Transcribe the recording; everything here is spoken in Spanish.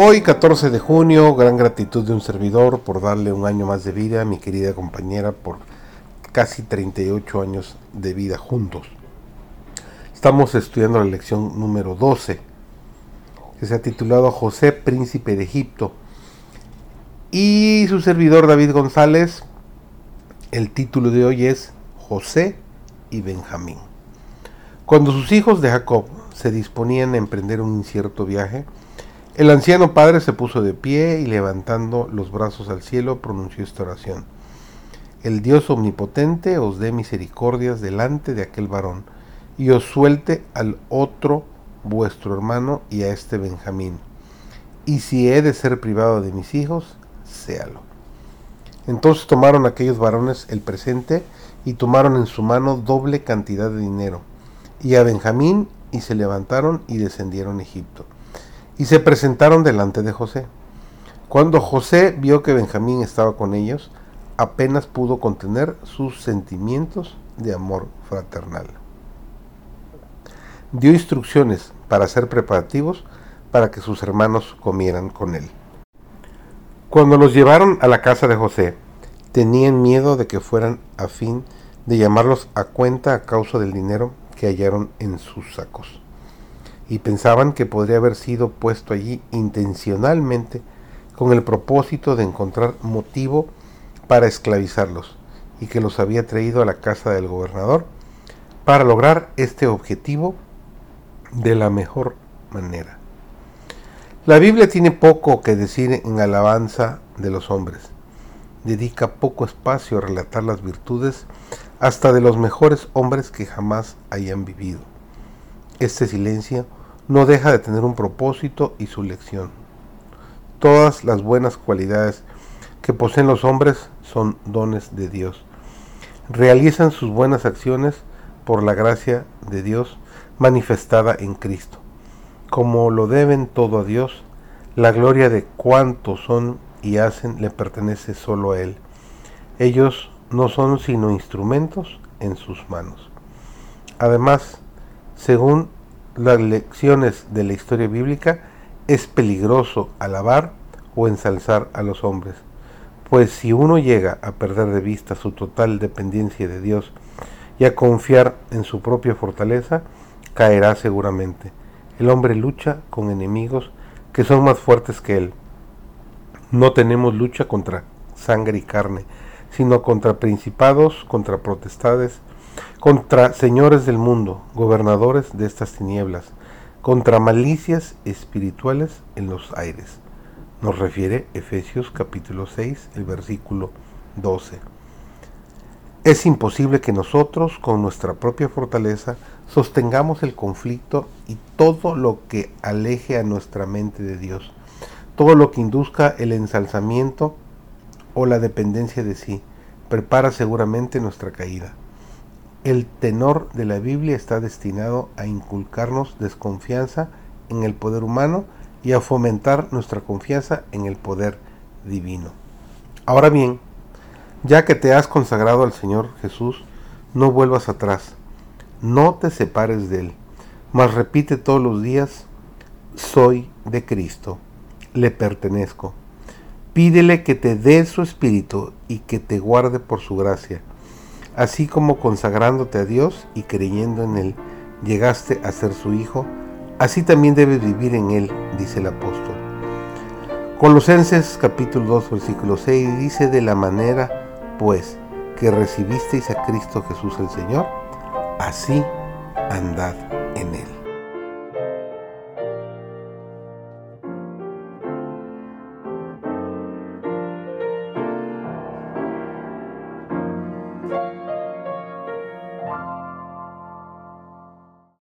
Hoy, 14 de junio, gran gratitud de un servidor por darle un año más de vida a mi querida compañera por casi 38 años de vida juntos. Estamos estudiando la lección número 12, que se ha titulado José, príncipe de Egipto. Y su servidor David González, el título de hoy es José y Benjamín. Cuando sus hijos de Jacob se disponían a emprender un incierto viaje, el anciano padre se puso de pie y levantando los brazos al cielo pronunció esta oración. El Dios omnipotente os dé misericordias delante de aquel varón y os suelte al otro vuestro hermano y a este Benjamín. Y si he de ser privado de mis hijos, séalo. Entonces tomaron aquellos varones el presente y tomaron en su mano doble cantidad de dinero, y a Benjamín, y se levantaron y descendieron a Egipto y se presentaron delante de José. Cuando José vio que Benjamín estaba con ellos, apenas pudo contener sus sentimientos de amor fraternal. Dio instrucciones para hacer preparativos para que sus hermanos comieran con él. Cuando los llevaron a la casa de José, tenían miedo de que fueran a fin de llamarlos a cuenta a causa del dinero que hallaron en sus sacos y pensaban que podría haber sido puesto allí intencionalmente con el propósito de encontrar motivo para esclavizarlos y que los había traído a la casa del gobernador para lograr este objetivo de la mejor manera. La Biblia tiene poco que decir en alabanza de los hombres. Dedica poco espacio a relatar las virtudes hasta de los mejores hombres que jamás hayan vivido. Este silencio no deja de tener un propósito y su lección. Todas las buenas cualidades que poseen los hombres son dones de Dios. Realizan sus buenas acciones por la gracia de Dios manifestada en Cristo. Como lo deben todo a Dios, la gloria de cuantos son y hacen le pertenece solo a Él. Ellos no son sino instrumentos en sus manos. Además, según las lecciones de la historia bíblica, es peligroso alabar o ensalzar a los hombres, pues si uno llega a perder de vista su total dependencia de Dios y a confiar en su propia fortaleza, caerá seguramente. El hombre lucha con enemigos que son más fuertes que él. No tenemos lucha contra sangre y carne, sino contra principados, contra potestades, contra señores del mundo, gobernadores de estas tinieblas, contra malicias espirituales en los aires. Nos refiere Efesios capítulo 6, el versículo 12. Es imposible que nosotros, con nuestra propia fortaleza, sostengamos el conflicto y todo lo que aleje a nuestra mente de Dios, todo lo que induzca el ensalzamiento o la dependencia de sí, prepara seguramente nuestra caída. El tenor de la Biblia está destinado a inculcarnos desconfianza en el poder humano y a fomentar nuestra confianza en el poder divino. Ahora bien, ya que te has consagrado al Señor Jesús, no vuelvas atrás, no te separes de Él, mas repite todos los días, soy de Cristo, le pertenezco. Pídele que te dé su espíritu y que te guarde por su gracia así como consagrándote a Dios y creyendo en Él, llegaste a ser su hijo, así también debes vivir en Él, dice el apóstol. Colosenses capítulo 2 versículo 6 dice de la manera, pues, que recibisteis a Cristo Jesús el Señor, así andad en Él.